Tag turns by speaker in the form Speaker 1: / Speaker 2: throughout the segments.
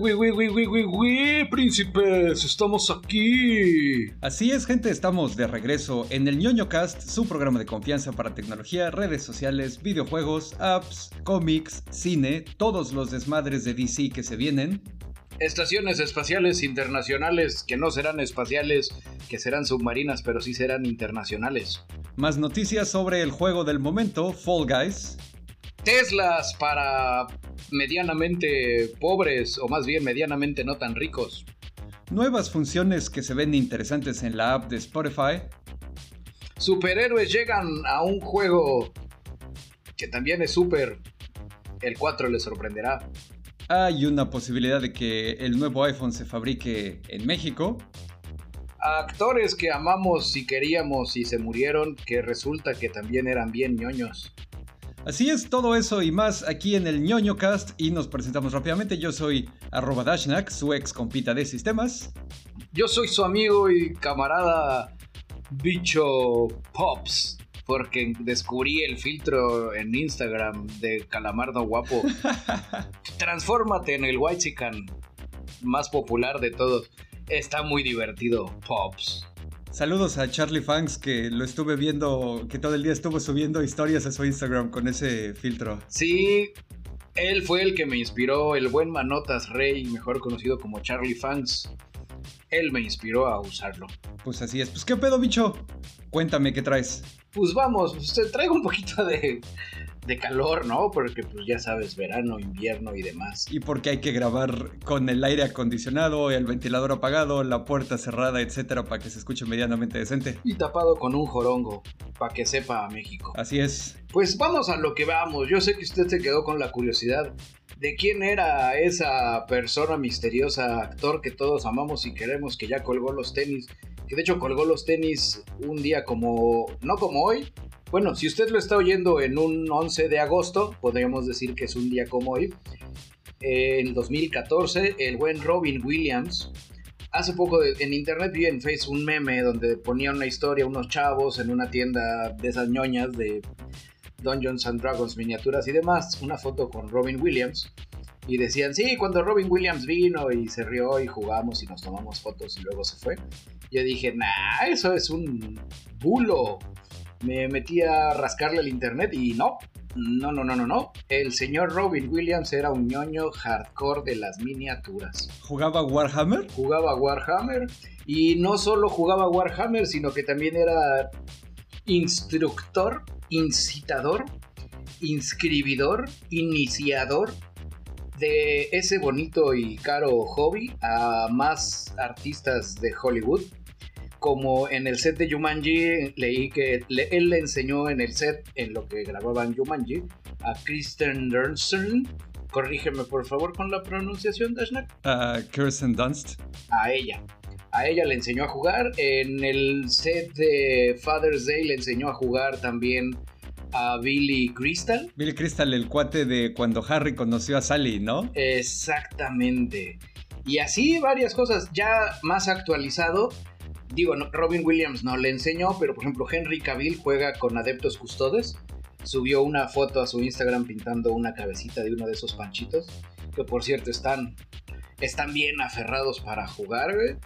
Speaker 1: Uy, uy, uy, uy, uy, uy, uy, príncipes, estamos aquí.
Speaker 2: Así es, gente, estamos de regreso en el ñoño cast, su programa de confianza para tecnología, redes sociales, videojuegos, apps, cómics, cine, todos los desmadres de DC que se vienen.
Speaker 1: Estaciones espaciales internacionales que no serán espaciales, que serán submarinas, pero sí serán internacionales.
Speaker 2: Más noticias sobre el juego del momento, Fall Guys.
Speaker 1: Teslas para medianamente pobres o más bien medianamente no tan ricos.
Speaker 2: Nuevas funciones que se ven interesantes en la app de Spotify.
Speaker 1: Superhéroes llegan a un juego que también es super. El 4 les sorprenderá.
Speaker 2: Hay una posibilidad de que el nuevo iPhone se fabrique en México.
Speaker 1: Actores que amamos y queríamos y se murieron que resulta que también eran bien ñoños.
Speaker 2: Así es, todo eso y más aquí en el ñoño cast y nos presentamos rápidamente. Yo soy arroba Dashnak, su ex compita de sistemas.
Speaker 1: Yo soy su amigo y camarada bicho Pops, porque descubrí el filtro en Instagram de Calamardo Guapo. Transfórmate en el Whitezican más popular de todos. Está muy divertido, Pops.
Speaker 2: Saludos a Charlie Fangs que lo estuve viendo, que todo el día estuvo subiendo historias a su Instagram con ese filtro.
Speaker 1: Sí, él fue el que me inspiró, el buen Manotas Rey, mejor conocido como Charlie Fangs. Él me inspiró a usarlo.
Speaker 2: Pues así es. Pues qué pedo, bicho. Cuéntame qué traes.
Speaker 1: Pues vamos, pues, traigo un poquito de, de calor, ¿no? Porque pues ya sabes, verano, invierno y demás.
Speaker 2: Y porque hay que grabar con el aire acondicionado, el ventilador apagado, la puerta cerrada, etcétera, para que se escuche medianamente decente.
Speaker 1: Y tapado con un jorongo, para que sepa a México.
Speaker 2: Así es.
Speaker 1: Pues vamos a lo que vamos. Yo sé que usted se quedó con la curiosidad de quién era esa persona misteriosa, actor que todos amamos y queremos, que ya colgó los tenis. Que de hecho colgó los tenis un día como, no como hoy, bueno, si usted lo está oyendo en un 11 de agosto, podríamos decir que es un día como hoy. En 2014, el buen Robin Williams, hace poco en internet vi en Facebook un meme donde ponía una historia, unos chavos en una tienda de esas ñoñas de Dungeons Dragons, miniaturas y demás, una foto con Robin Williams. Y decían, sí, cuando Robin Williams vino y se rió y jugamos y nos tomamos fotos y luego se fue. Yo dije, nah, eso es un bulo me metí a rascarle el internet y no, no, no, no, no, no. El señor Robin Williams era un ñoño hardcore de las miniaturas.
Speaker 2: ¿Jugaba Warhammer?
Speaker 1: Jugaba Warhammer y no solo jugaba Warhammer, sino que también era instructor, incitador, inscribidor, iniciador de ese bonito y caro hobby a más artistas de Hollywood como en el set de Jumanji, leí que él le enseñó en el set, en lo que grababan Jumanji, a Kristen Dunst. Corrígeme por favor con la pronunciación, Dashnak.
Speaker 2: A Kirsten Dunst.
Speaker 1: A ella. A ella le enseñó a jugar. En el set de Father's Day le enseñó a jugar también a Billy Crystal.
Speaker 2: Billy Crystal, el cuate de cuando Harry conoció a Sally, ¿no?
Speaker 1: Exactamente. Y así varias cosas. Ya más actualizado, digo, Robin Williams no le enseñó, pero por ejemplo Henry Cavill juega con Adeptos Custodes. Subió una foto a su Instagram pintando una cabecita de uno de esos panchitos, que por cierto están, están bien aferrados para jugar, güey.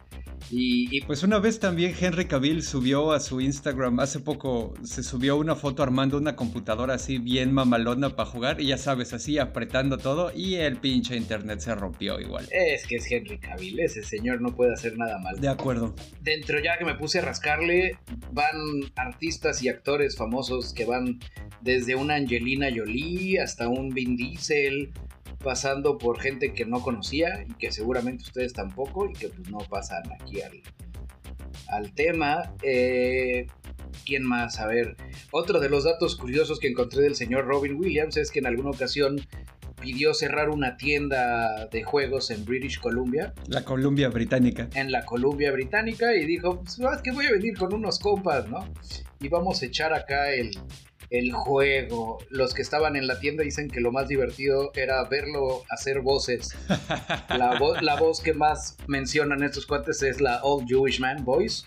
Speaker 1: Y,
Speaker 2: pues una vez también Henry Cavill subió a su Instagram, hace poco se subió una foto armando una computadora así bien mamalona para jugar y ya sabes, así apretando todo y el pinche internet se rompió igual.
Speaker 1: Es que es Henry Cavill, ese señor no puede hacer nada mal.
Speaker 2: De acuerdo.
Speaker 1: Dentro ya que me puse a rascarle, van artistas y actores famosos que van desde una Angelina Jolie hasta un Vin Diesel, pasando por gente que no conocía y que seguramente ustedes tampoco y que pues no pasan aquí al, al tema. Eh, ¿Quién más? A ver, otro de los datos curiosos que encontré del señor Robin Williams es que en alguna ocasión pidió cerrar una tienda de juegos en British Columbia.
Speaker 2: La Columbia Británica.
Speaker 1: En la Columbia Británica y dijo, pues es que voy a venir con unos compas, ¿no? Y vamos a echar acá el, el juego. Los que estaban en la tienda dicen que lo más divertido era verlo hacer voces. La, la voz que más mencionan estos cuates es la Old Jewish Man Voice,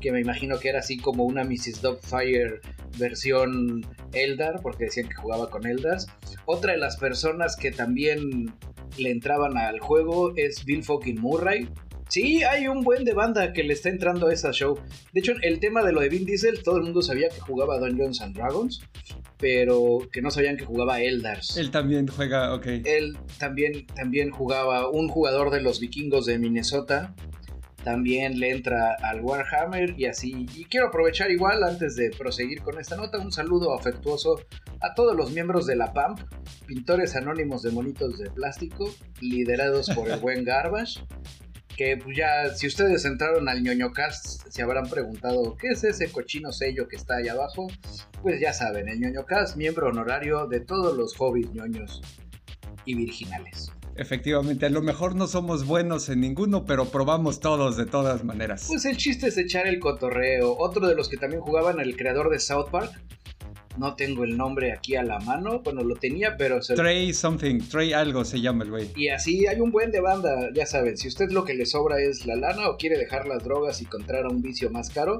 Speaker 1: que me imagino que era así como una Mrs. Dogfire versión Eldar, porque decían que jugaba con Eldars. Otra de las personas que también le entraban al juego es Bill fucking Murray. Sí, hay un buen de banda que le está entrando a esa show. De hecho, el tema de lo de Vin Diesel, todo el mundo sabía que jugaba Dungeons and Dragons, pero que no sabían que jugaba Eldars.
Speaker 2: Él también juega, ok.
Speaker 1: Él también, también jugaba un jugador de los vikingos de Minnesota. También le entra al Warhammer y así. Y quiero aprovechar igual, antes de proseguir con esta nota, un saludo afectuoso a todos los miembros de la PAMP, pintores anónimos de monitos de plástico, liderados por el buen Garbage que pues ya, si ustedes entraron al ñoñocast, se habrán preguntado, ¿qué es ese cochino sello que está ahí abajo? Pues ya saben, el ñoñocast, miembro honorario de todos los hobbies ñoños y virginales.
Speaker 2: Efectivamente, a lo mejor no somos buenos en ninguno, pero probamos todos de todas maneras.
Speaker 1: Pues el chiste es echar el cotorreo. Otro de los que también jugaban, el creador de South Park, no tengo el nombre aquí a la mano. Bueno, lo tenía, pero...
Speaker 2: Se... Trey something, Trey algo se llama el güey.
Speaker 1: Y así hay un buen de banda, ya saben. Si usted lo que le sobra es la lana o quiere dejar las drogas y encontrar un vicio más caro,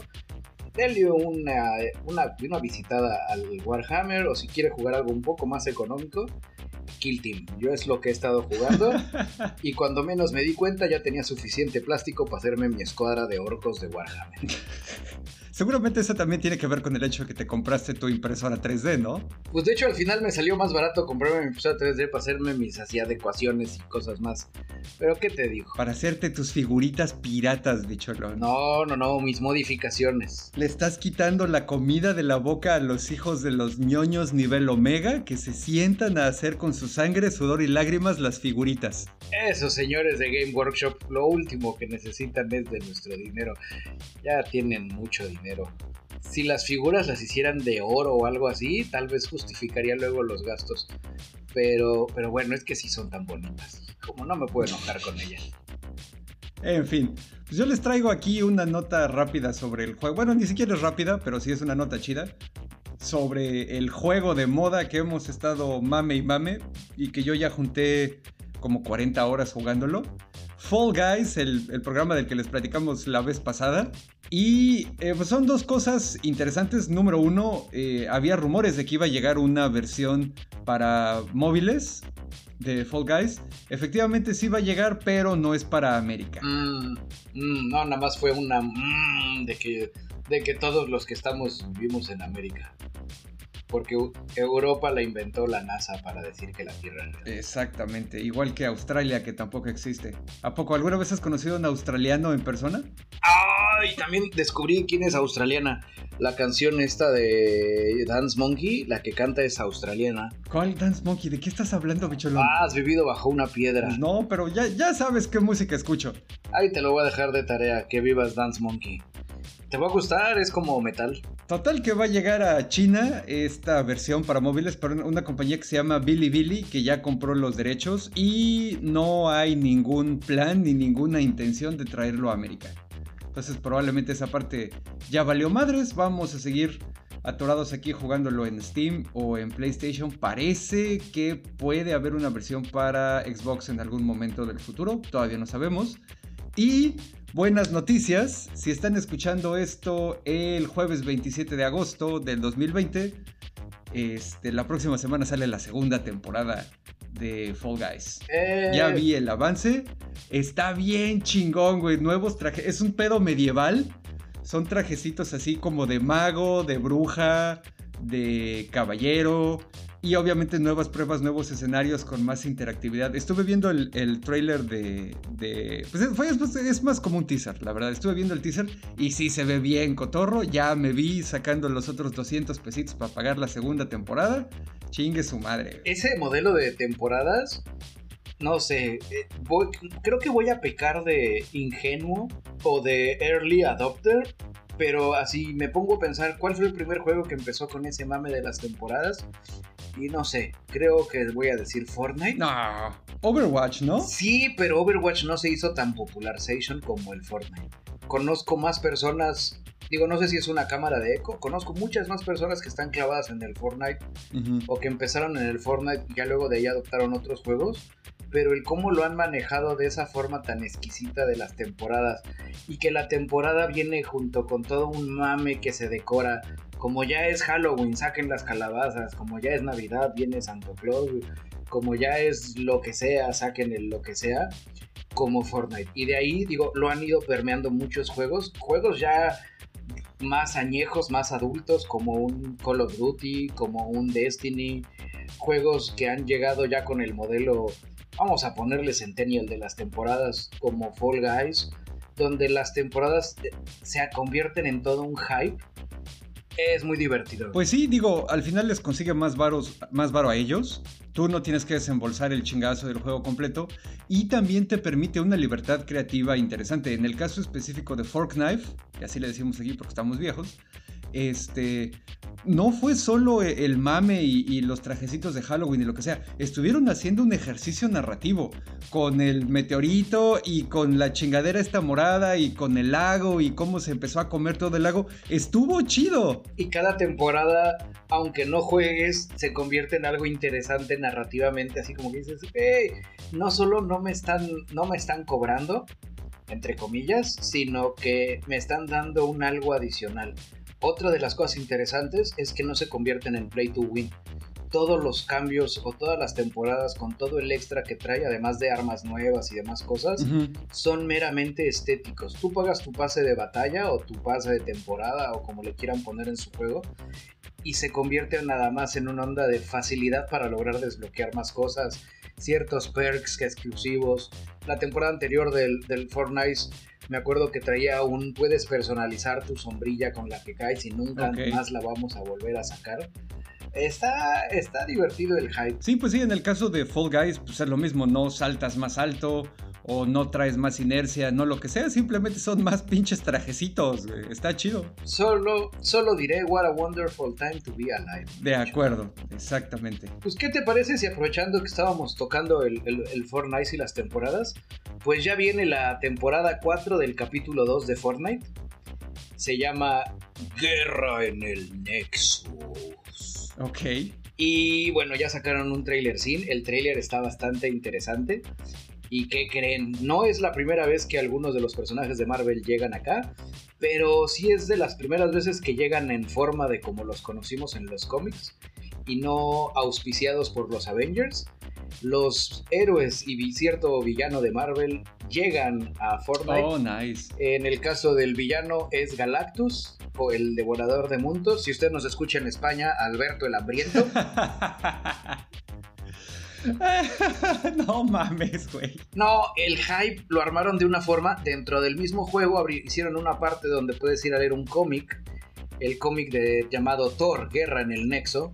Speaker 1: denle una, una, una visitada al Warhammer o si quiere jugar algo un poco más económico, Kill Team. Yo es lo que he estado jugando y cuando menos me di cuenta ya tenía suficiente plástico para hacerme mi escuadra de orcos de Warhammer.
Speaker 2: Seguramente eso también tiene que ver con el hecho de que te compraste tu impresora 3D, ¿no?
Speaker 1: Pues de hecho al final me salió más barato comprarme mi impresora 3D para hacerme mis así adecuaciones y cosas más. Pero ¿qué te digo?
Speaker 2: Para hacerte tus figuritas piratas, bicholón.
Speaker 1: No, no, no, mis modificaciones.
Speaker 2: Le estás quitando la comida de la boca a los hijos de los ñoños nivel omega que se sientan a hacer con su sangre, sudor y lágrimas las figuritas.
Speaker 1: Esos señores de Game Workshop, lo último que necesitan es de nuestro dinero. Ya tienen mucho dinero si las figuras las hicieran de oro o algo así, tal vez justificaría luego los gastos. Pero, pero bueno, es que sí son tan bonitas. Como no me puedo enojar con ellas.
Speaker 2: En fin, pues yo les traigo aquí una nota rápida sobre el juego. Bueno, ni siquiera es rápida, pero sí es una nota chida. Sobre el juego de moda que hemos estado mame y mame. Y que yo ya junté como 40 horas jugándolo. Fall Guys, el, programa del que les platicamos la vez pasada. Y eh, pues son dos cosas interesantes. Número uno, eh, había rumores de que iba a llegar una versión para móviles de Fall Guys. Efectivamente sí va a llegar, pero no es para América.
Speaker 1: Mm, mm, no, nada más fue una mm, de, que, de que todos los que estamos vivimos en América porque Europa la inventó la NASA para decir que la Tierra
Speaker 2: Exactamente, igual que Australia, que tampoco existe. ¿A poco alguna vez has conocido a un australiano en persona?
Speaker 1: ¡Ay! También descubrí quién es australiana. La canción esta de Dance Monkey, la que canta es australiana.
Speaker 2: ¿Cuál Dance Monkey? ¿De qué estás hablando, bicholón?
Speaker 1: Ah, has vivido bajo una piedra.
Speaker 2: No, pero ya, ya sabes qué música escucho.
Speaker 1: Ahí te lo voy a dejar de tarea, que vivas Dance Monkey. Te va a gustar, es como metal.
Speaker 2: Total que va a llegar a China esta versión para móviles por una compañía que se llama Billy que ya compró los derechos y no hay ningún plan ni ninguna intención de traerlo a América. Entonces probablemente esa parte ya valió madres, vamos a seguir atorados aquí jugándolo en Steam o en PlayStation. Parece que puede haber una versión para Xbox en algún momento del futuro, todavía no sabemos. Y buenas noticias, si están escuchando esto el jueves 27 de agosto del 2020, este, la próxima semana sale la segunda temporada de Fall Guys. Eh. Ya vi el avance, está bien chingón, güey, nuevos trajes, es un pedo medieval, son trajecitos así como de mago, de bruja, de caballero, y obviamente nuevas pruebas, nuevos escenarios con más interactividad. Estuve viendo el, el trailer de... pues es, más como un teaser, la verdad. Estuve viendo el teaser y sí se ve bien cotorro. Ya me vi sacando los otros 200 pesitos para pagar la segunda temporada. Chingue su madre.
Speaker 1: Ese modelo de temporadas no sé, eh, creo que voy a pecar de ingenuo o de early adopter, pero así me pongo a pensar cuál fue el primer juego que empezó con ese mame de las temporadas y no sé, creo que voy a decir Fortnite.
Speaker 2: No, Overwatch, ¿no?
Speaker 1: Sí, pero Overwatch no se hizo tan popularization como el Fortnite. Conozco más personas, digo, no sé si es una cámara de eco, conozco muchas más personas que están clavadas en el Fortnite o que empezaron en el Fortnite y ya luego de ahí adoptaron otros juegos pero el cómo lo han manejado de esa forma tan exquisita de las temporadas y que la temporada viene junto con todo un mame que se decora como ya es Halloween, saquen las calabazas, como ya es Navidad, viene Santo Claus, como ya es lo que sea, saquen el lo que sea, como Fortnite. Y de ahí, digo, lo han ido permeando muchos juegos, juegos ya más añejos, más adultos, como un Call of Duty, como un Destiny, juegos que han llegado ya con el modelo, vamos a ponerle Centennial de las temporadas como Fall Guys, donde las temporadas se convierten en todo un hype. Es muy divertido.
Speaker 2: Pues sí, digo, al final les consigue más varos, más varo a ellos. Tú no tienes que desembolsar el chingazo del juego completo y también te permite una libertad creativa interesante. En el caso específico de Fork Knife, y así le decimos aquí porque estamos viejos, este, no fue solo e, el mame y, los trajecitos de Halloween y lo que sea, estuvieron haciendo un ejercicio narrativo con el meteorito y con la chingadera esta morada y con el lago y cómo se empezó a comer todo el lago. Estuvo chido.
Speaker 1: Y cada temporada, aunque no juegues, se convierte en algo interesante narrativamente, así como que dices, hey, no solo no me están, no me están cobrando, entre comillas, sino que me están dando un algo adicional. Otra de las cosas interesantes es que no se convierten en play to win. Todos los cambios o todas las temporadas con todo el extra que trae, además de armas nuevas y demás cosas, son meramente estéticos. Tú pagas tu pase de batalla o tu pase de temporada o como le quieran poner en su juego y se convierte nada más en una onda de facilidad para lograr desbloquear más cosas, ciertos perks que exclusivos. La temporada anterior del, del Fortnite me acuerdo que traía un puedes personalizar tu sombrilla con la que caes y nunca más la vamos a volver a sacar. Está, está divertido el hype.
Speaker 2: Sí, pues sí, en el caso de Fall Guys, pues es lo mismo, no saltas más alto o no traes más inercia, no lo que sea, simplemente son más pinches trajecitos, está chido.
Speaker 1: Solo, solo diré what a wonderful time to be alive.
Speaker 2: De acuerdo, exactamente.
Speaker 1: Pues, ¿qué te parece si aprovechando que estábamos tocando el, el, el Fortnite y las temporadas, pues ya viene la temporada 4 del capítulo 2 de Fortnite? Se llama Guerra en el Nexus.
Speaker 2: Ok.
Speaker 1: Y bueno, ya sacaron un trailer sin. El trailer está bastante interesante. ¿Y qué creen? No es la primera vez que algunos de los personajes de Marvel llegan acá, pero sí es de las primeras veces que llegan en forma de como los conocimos en los cómics y no auspiciados por los Avengers. Los héroes y cierto villano de Marvel llegan a Fortnite.
Speaker 2: Oh, nice.
Speaker 1: En el caso del villano es Galactus, o el devorador de mundos. Si usted nos escucha en España, Alberto el Hambriento.
Speaker 2: no mames, güey.
Speaker 1: No, el hype lo armaron de una forma. Dentro del mismo juego hicieron una parte donde puedes ir a leer un cómic. El cómic de, llamado Thor, Guerra en el Nexo.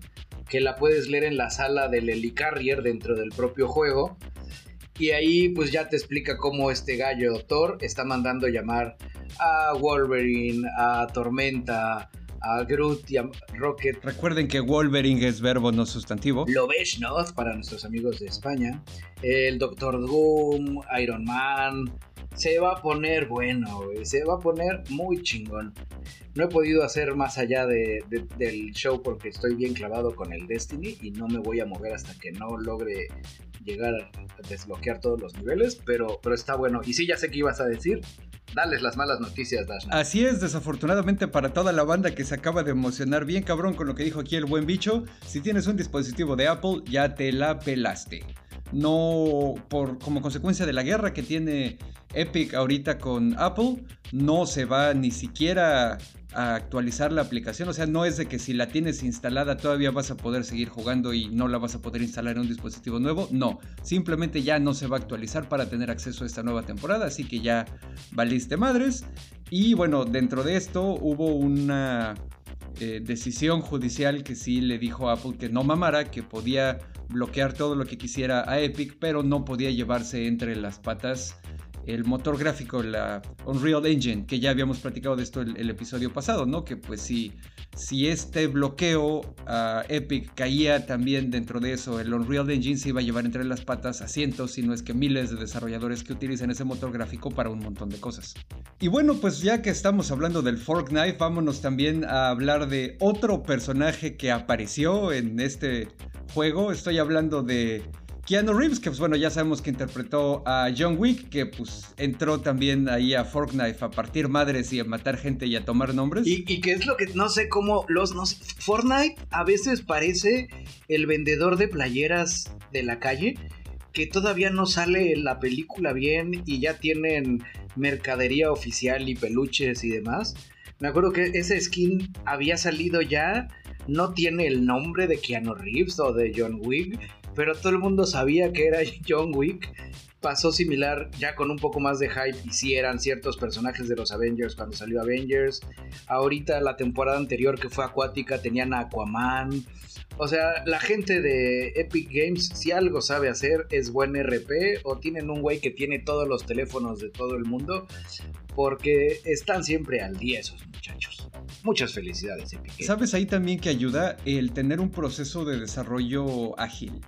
Speaker 1: Que la puedes leer en la sala del Helicarrier dentro del propio juego. Y ahí pues ya te explica cómo este gallo Thor está mandando llamar a Wolverine, a Tormenta, a Groot y a Rocket.
Speaker 2: Recuerden que Wolverine es verbo no sustantivo.
Speaker 1: Lo ves, ¿no? Para nuestros amigos de España. El Doctor Doom, Iron Man. Se va a poner bueno, se va a poner muy chingón. No he podido hacer más allá de, del show porque estoy bien clavado con el Destiny y no me voy a mover hasta que no logre llegar a desbloquear todos los niveles, pero, pero está bueno. Y sí, ya sé qué ibas a decir, Dales las malas noticias.
Speaker 2: Así es, desafortunadamente para toda la banda que se acaba de emocionar bien cabrón con lo que dijo aquí el buen bicho, si tienes un dispositivo de Apple ya te la pelaste. No por como consecuencia de la guerra que tiene Epic ahorita con Apple, no se va ni siquiera a actualizar la aplicación. O sea, no es de que si la tienes instalada todavía vas a poder seguir jugando y no la vas a poder instalar en un dispositivo nuevo. No, simplemente ya no se va a actualizar para tener acceso a esta nueva temporada. Así que ya valiste madres. Y bueno, dentro de esto hubo una eh, decisión judicial que sí le dijo a Apple que no mamara, que podía bloquear todo lo que quisiera a Epic, pero no podía llevarse entre las patas el motor gráfico, la Unreal Engine, que ya habíamos platicado de esto el, episodio pasado, ¿no? Que pues si, si este bloqueo a Epic caía también dentro de eso, el Unreal Engine se iba a llevar entre las patas a cientos, si no es que miles de desarrolladores que utilizan ese motor gráfico para un montón de cosas. Y bueno, pues ya que estamos hablando del Fork Knife, vámonos también a hablar de otro personaje que apareció en este juego. Estoy hablando de Keanu Reeves, que pues bueno, ya sabemos que interpretó a John Wick, que pues entró también ahí a Fortnite a partir madres y a matar gente y a tomar nombres.
Speaker 1: Y, que es lo que no sé cómo los... No Fortnite a veces parece el vendedor de playeras de la calle que todavía no sale la película bien y ya tienen mercadería oficial y peluches y demás. Me acuerdo que ese skin había salido ya, no tiene el nombre de Keanu Reeves o de John Wick, pero todo el mundo sabía que era John Wick. Pasó similar ya con un poco más de hype y si eran ciertos personajes de los Avengers cuando salió Avengers. Ahorita la temporada anterior que fue acuática tenían a Aquaman. O sea, la gente de Epic Games, si algo sabe hacer, es buen RP o tienen un güey que tiene todos los teléfonos de todo el mundo, porque están siempre al día esos muchachos. Muchas felicidades, Epic Games.
Speaker 2: ¿Sabes ahí también que ayuda el tener un proceso de desarrollo ágil?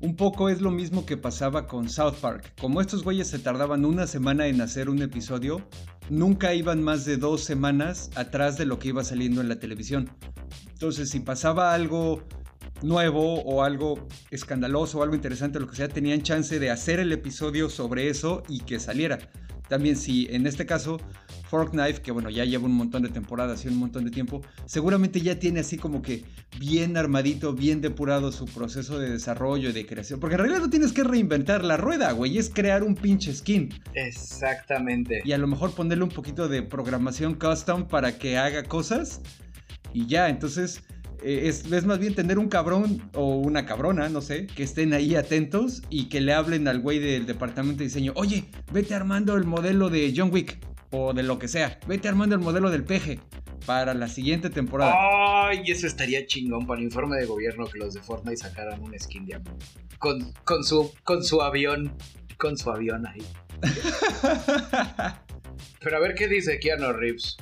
Speaker 2: Un poco es lo mismo que pasaba con South Park. Como estos güeyes se tardaban una semana en hacer un episodio, nunca iban más de dos semanas atrás de lo que iba saliendo en la televisión. Entonces, si pasaba algo nuevo o algo escandaloso o algo interesante, lo que sea, tenían chance de hacer el episodio sobre eso y que saliera. También si en este caso Forknife, que bueno, ya lleva un montón de temporadas y un montón de tiempo, seguramente ya tiene así como que bien armadito, bien depurado su proceso de desarrollo y de creación. Porque en realidad no tienes que reinventar la rueda, güey, es crear un pinche skin.
Speaker 1: Exactamente.
Speaker 2: Y a lo mejor ponerle un poquito de programación custom para que haga cosas y ya, entonces eh, es, más bien tener un cabrón o una cabrona, no sé, que estén ahí atentos y que le hablen al güey del departamento de diseño, oye, vete armando el modelo de John Wick o de lo que sea, vete armando el modelo del peje para la siguiente temporada.
Speaker 1: Ay, eso estaría chingón para el informe de gobierno que los de Fortnite sacaran un skin de con, con, su, con su avión, con su avión ahí. Pero a ver qué dice Keanu Reeves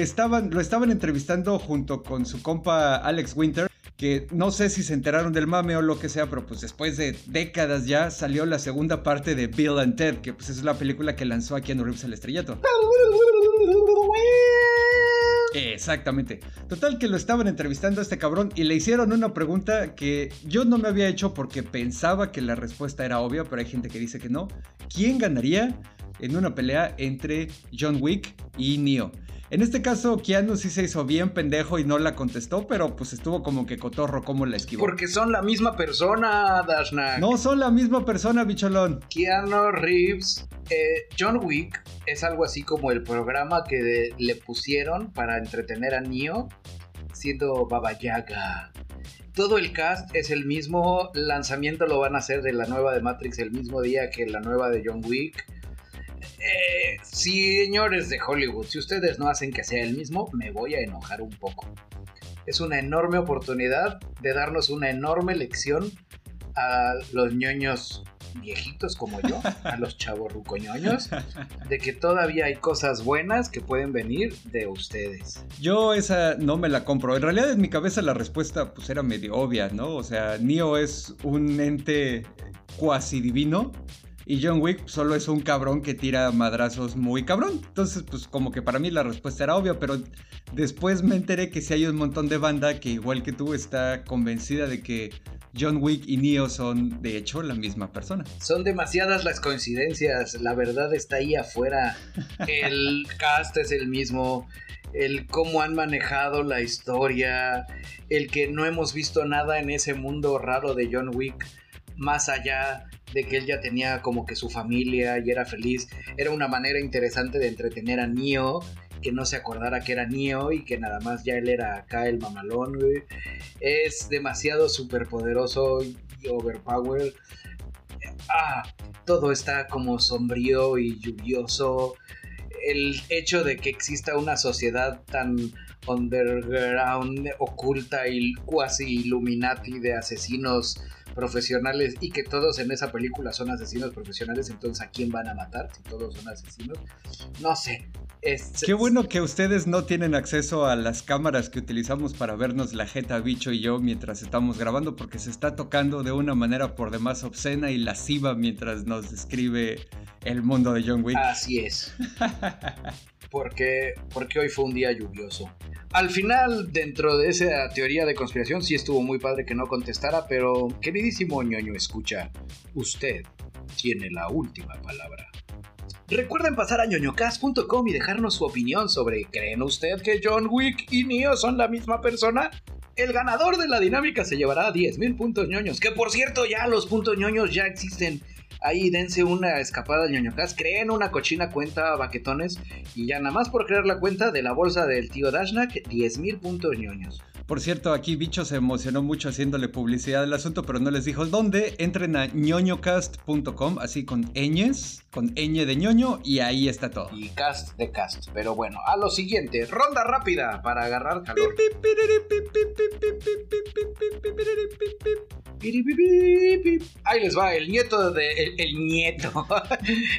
Speaker 2: estaban, lo estaban entrevistando junto con su compa Alex Winter, que no sé si se enteraron del mame o lo que sea, pero pues después de décadas ya salió la segunda parte de Bill and Ted, que pues es la película que lanzó a Keanu Reeves al estrellato. Exactamente. Total que lo estaban entrevistando a este cabrón y le hicieron una pregunta que yo no me había hecho porque pensaba que la respuesta era obvia, pero hay gente que dice que no. ¿Quién ganaría en una pelea entre John Wick y Neo? En este caso, Keanu sí se hizo bien pendejo y no la contestó, pero pues estuvo como que cotorro como la esquivó.
Speaker 1: Porque son la misma persona, Dashnak.
Speaker 2: No son la misma persona, bicholón.
Speaker 1: Keanu Reeves, eh, John Wick es algo así como el programa que le pusieron para entretener a Neo, siendo Baba Yaga. Todo el cast es el mismo, lanzamiento lo van a hacer de la nueva de Matrix el mismo día que la nueva de John Wick eh, señores de Hollywood, si ustedes no hacen que sea el mismo, me voy a enojar un poco. Es una enorme oportunidad de darnos una enorme lección a los ñoños viejitos como yo, a los chavorrucoñoños, de que todavía hay cosas buenas que pueden venir de ustedes.
Speaker 2: Yo esa no me la compro. En realidad en mi cabeza la respuesta pues era medio obvia, ¿no? O sea, Neo es un ente cuasi divino y John Wick solo es un cabrón que tira madrazos muy cabrón. Entonces, pues como que para mí la respuesta era obvia, pero después me enteré que si hay un montón de banda que igual que tú está convencida de que John Wick y Neo son de hecho la misma persona.
Speaker 1: Son demasiadas las coincidencias, la verdad está ahí afuera. El cast es el mismo, el cómo han manejado la historia, el que no hemos visto nada en ese mundo raro de John Wick más allá de que él ya tenía como que su familia y era feliz. Era una manera interesante de entretener a Neo, que no se acordara que era Neo y que nada más ya él era acá el mamalón, Es demasiado superpoderoso y overpowered. Ah, todo está como sombrío y lluvioso. El hecho de que exista una sociedad tan underground, oculta y cuasi illuminati de asesinos profesionales y que todos en esa película son asesinos profesionales, entonces ¿a quién van a matar si todos son asesinos? No sé.
Speaker 2: Qué bueno que ustedes no tienen acceso a las cámaras que utilizamos para vernos la jeta bicho y yo mientras estamos grabando porque se está tocando de una manera por demás obscena y lasciva mientras nos describe el mundo de John Wick.
Speaker 1: Así es. porque, porque hoy fue un día lluvioso. Al final, dentro de esa teoría de conspiración, sí estuvo muy padre que no contestara, pero queridísimo ñoño, escucha, usted tiene la última palabra. Recuerden pasar a ñoñocast.com y dejarnos su opinión sobre ¿creen usted que John Wick y Neo son la misma persona? El ganador de la dinámica se llevará 10.000 puntos ñoños, que por cierto ya los puntos ñoños ya existen Ahí dense una escapada al ñoñocast, creen una cochina cuenta baquetones y ya nada más por crear la cuenta de la bolsa del tío Dashnak, 10.000 puntos ñoños.
Speaker 2: Por cierto, aquí Bicho se emocionó mucho haciéndole publicidad al asunto, pero no les dijo dónde. Entren a ñoñocast.com, así con ñes, con ñ de ñoño, y ahí está todo.
Speaker 1: Y cast de cast. Pero bueno, a lo siguiente, ronda rápida para agarrar calor. Ahí les va, el nieto de. El, nieto.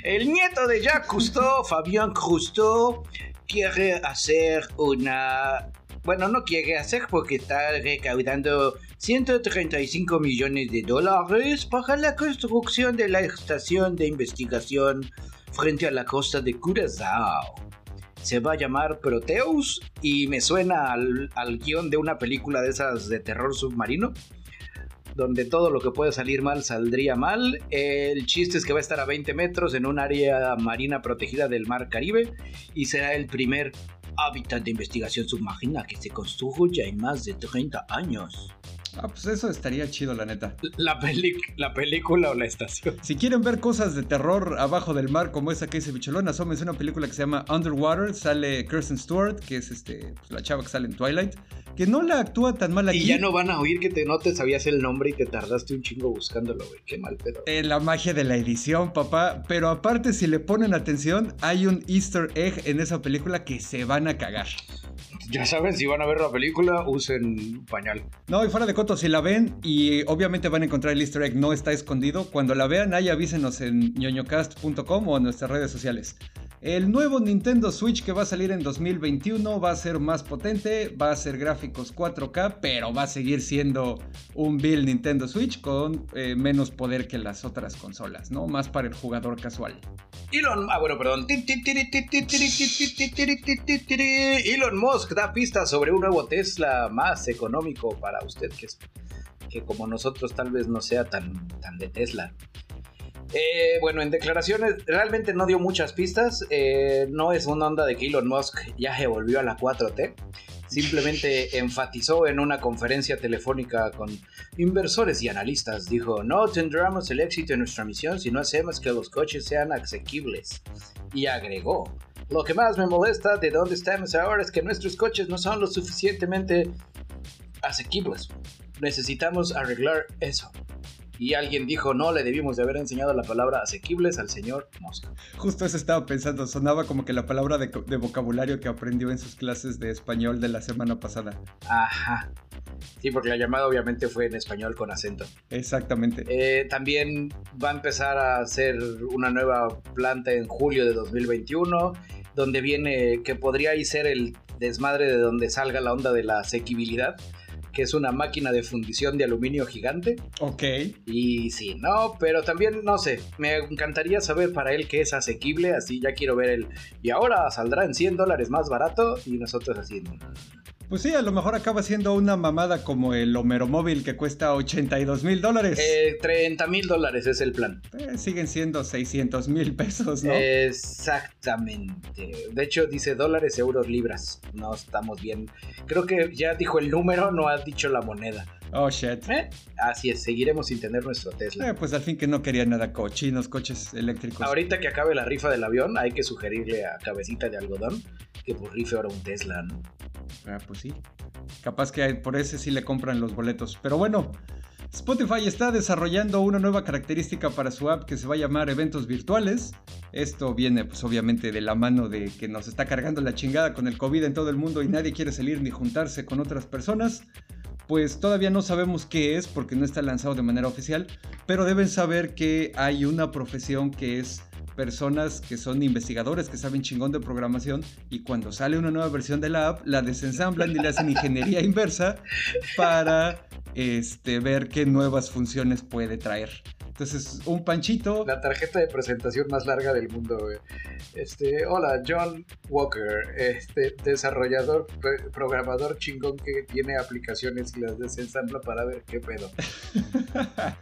Speaker 1: El nieto de Jacques Cousteau, Fabien Cousteau, quiere hacer una. Bueno, no quiere hacer porque está recaudando 135 millones de dólares para la construcción de la estación de investigación frente a la costa de Curazao. Se va a llamar Proteus y me suena al, al guion de una película de esas de terror submarino donde todo lo que puede salir mal saldría mal. El chiste es que va a estar a 20 metros en un área marina protegida del Mar Caribe y será el primer hábitat de investigación submarina que se construye en más de 30 años.
Speaker 2: Ah, pues eso estaría chido, la neta.
Speaker 1: La, la película o la estación.
Speaker 2: Si quieren ver cosas de terror abajo del mar, como esa que dice Bicholón, asómense una película que se llama Underwater. Sale Kirsten Stewart, que es este, pues, la chava que sale en Twilight que no la actúa tan mal aquí.
Speaker 1: Y ya no van a oír que te, no te sabías el nombre y te tardaste un chingo buscándolo, güey. Qué mal pedo.
Speaker 2: Eh, la magia de la edición, papá. Pero aparte, si le ponen atención, hay un easter egg en esa película que se van a cagar.
Speaker 1: Ya saben, si van a ver la película, usen pañal.
Speaker 2: No, y fuera de coto, si la ven y obviamente van a encontrar el easter egg, no está escondido. Cuando la vean, ahí avísenos en ñoñocast.com o en nuestras redes sociales. El nuevo Nintendo Switch que va a salir en 2021 va a ser más potente, va a ser gráficos 4K, pero va a seguir siendo un Bill Nintendo Switch con eh, menos poder que las otras consolas, ¿no? Más para el jugador casual.
Speaker 1: Elon, ah, bueno, perdón. Elon Musk da pistas sobre un nuevo Tesla más económico para usted, que, es, que como nosotros tal vez no sea tan, tan de Tesla. Eh, bueno, en declaraciones realmente no dio muchas pistas. Eh, no es una onda de que Elon Musk ya se volvió a la 4T. Simplemente enfatizó en una conferencia telefónica con inversores y analistas. Dijo, no tendremos el éxito en nuestra misión si no hacemos que los coches sean asequibles. Y agregó, lo que más me molesta de dónde estamos ahora es que nuestros coches no son lo suficientemente asequibles. Necesitamos arreglar eso y alguien dijo, no, le debimos de haber enseñado la palabra asequibles al señor Mosca.
Speaker 2: Justo eso estaba pensando, sonaba como que la palabra de, vocabulario que aprendió en sus clases de español de la semana pasada.
Speaker 1: Ajá. Sí, porque la llamada obviamente fue en español con acento.
Speaker 2: Exactamente.
Speaker 1: Eh, también va a empezar a hacer una nueva planta en julio de 2021, donde viene que podría ahí ser el desmadre de donde salga la onda de la asequibilidad que es una máquina de fundición de aluminio gigante.
Speaker 2: Ok.
Speaker 1: Y sí, no, pero también, no sé, me encantaría saber para él que es asequible, así ya quiero ver el... Y ahora saldrá en 100 dólares más barato y nosotros así...
Speaker 2: Pues sí, a lo mejor acaba siendo una mamada como el Homero Móvil que cuesta 82 mil dólares.
Speaker 1: Eh, 30 mil dólares es el plan.
Speaker 2: Eh, siguen siendo 600 mil pesos, ¿no?
Speaker 1: Exactamente. De hecho, dice dólares, euros, libras. No estamos bien. Creo que ya dijo el número, no ha dicho la moneda.
Speaker 2: Oh, shit.
Speaker 1: ¿Eh? Así es, seguiremos sin tener nuestro Tesla.
Speaker 2: Eh, pues al fin que no quería nada cochinos, coches eléctricos.
Speaker 1: Ahorita que acabe la rifa del avión, hay que sugerirle a Cabecita de Algodón que por rife ahora un Tesla, ¿no?
Speaker 2: Ah, pues sí. Capaz que por ese sí le compran los boletos. Pero bueno, Spotify está desarrollando una nueva característica para su app que se va a llamar eventos virtuales. Esto viene pues obviamente de la mano de que nos está cargando la chingada con el COVID en todo el mundo y nadie quiere salir ni juntarse con otras personas. Pues todavía no sabemos qué es porque no está lanzado de manera oficial, pero deben saber que hay una profesión que es personas que son investigadores que saben chingón de programación y cuando sale una nueva versión de la app la desensamblan y le hacen ingeniería inversa para este, ver qué nuevas funciones puede traer. Entonces, un panchito.
Speaker 1: La tarjeta de presentación más larga del mundo, güey. Este, hola, John Walker, este, desarrollador, programador chingón que tiene aplicaciones y las desensambla para ver qué pedo.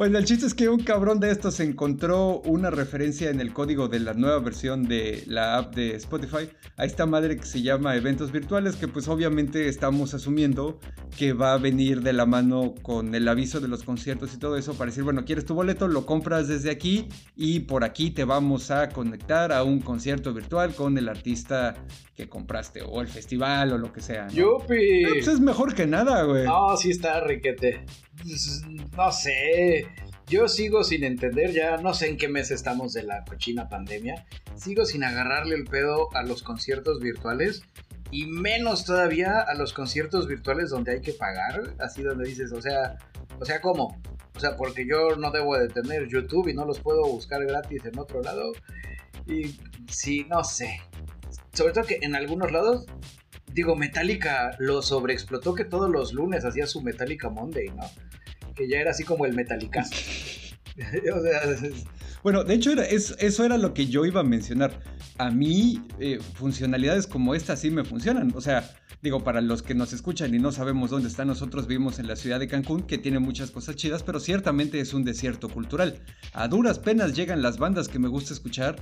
Speaker 2: Bueno, el chiste es que un cabrón de estos encontró una referencia en el código de la nueva versión de la app de Spotify a esta madre que se llama eventos virtuales, que pues obviamente estamos asumiendo que va a venir de la mano con el aviso de los conciertos y todo eso para decir, bueno, quieres tu boleto, lo compras desde aquí y por aquí te vamos a conectar a un concierto virtual con el artista que compraste o el festival o lo que sea.
Speaker 1: ¿no? ¡Yupi!
Speaker 2: Pues es mejor que nada, güey.
Speaker 1: No, sí está riquete. Pues, no sé. Yo sigo sin entender, ya no sé en qué mes estamos de la cochina pandemia. Sigo sin agarrarle el pedo a los conciertos virtuales y menos todavía a los conciertos virtuales donde hay que pagar, así donde dices, o sea, o sea, ¿cómo? O sea, porque yo no debo de tener YouTube y no los puedo buscar gratis en otro lado. Y sí, no sé. Sobre todo que en algunos lados digo, Metallica lo sobreexplotó que todos los lunes hacía su Metallica Monday, ¿no? Que ya era así como el Metallica.
Speaker 2: bueno, de hecho eso era lo que yo iba a mencionar. A mí eh, funcionalidades como esta sí me funcionan. O sea, digo, para los que nos escuchan y no sabemos dónde están, nosotros vivimos en la ciudad de Cancún, que tiene muchas cosas chidas, pero ciertamente es un desierto cultural. A duras penas llegan las bandas que me gusta escuchar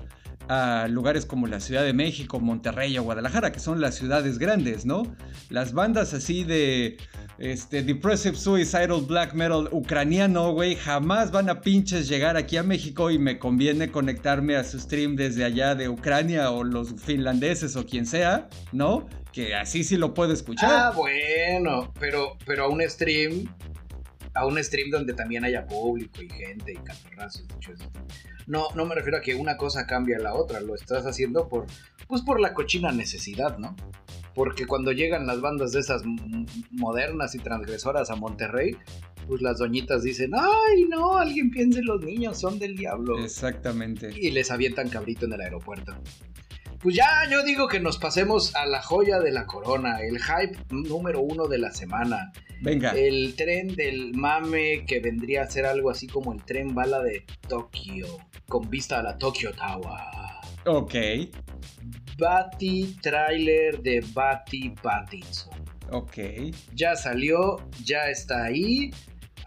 Speaker 2: a lugares como la Ciudad de México, Monterrey o Guadalajara, que son las ciudades grandes, ¿no? Las bandas así de este, Depressive Suicidal Black Metal ucraniano, güey, jamás van a pinches llegar aquí a México y me conviene conectarme a su stream desde allá de Ucrania o los finlandeses o quien sea, ¿no? Que así sí lo puedo escuchar.
Speaker 1: Ah, bueno, pero, pero a un stream a un stream donde también haya público y gente y catorrazos. No, no me refiero a que una cosa cambie a la otra, lo estás haciendo por, pues por la cochina necesidad, ¿no? Porque cuando llegan las bandas de esas modernas y transgresoras a Monterrey, pues las doñitas dicen, ay, no, alguien piense los niños, son del diablo.
Speaker 2: Exactamente.
Speaker 1: Y les avientan cabrito en el aeropuerto. Pues ya, yo digo que nos pasemos a la joya de la corona, el hype número uno de la semana.
Speaker 2: Venga.
Speaker 1: El tren del mame que vendría a ser algo así como el tren bala de Tokio, con vista a la Tokyo Tower.
Speaker 2: Ok.
Speaker 1: Batty trailer de Batty Pattinson.
Speaker 2: Ok.
Speaker 1: Ya salió, ya está ahí.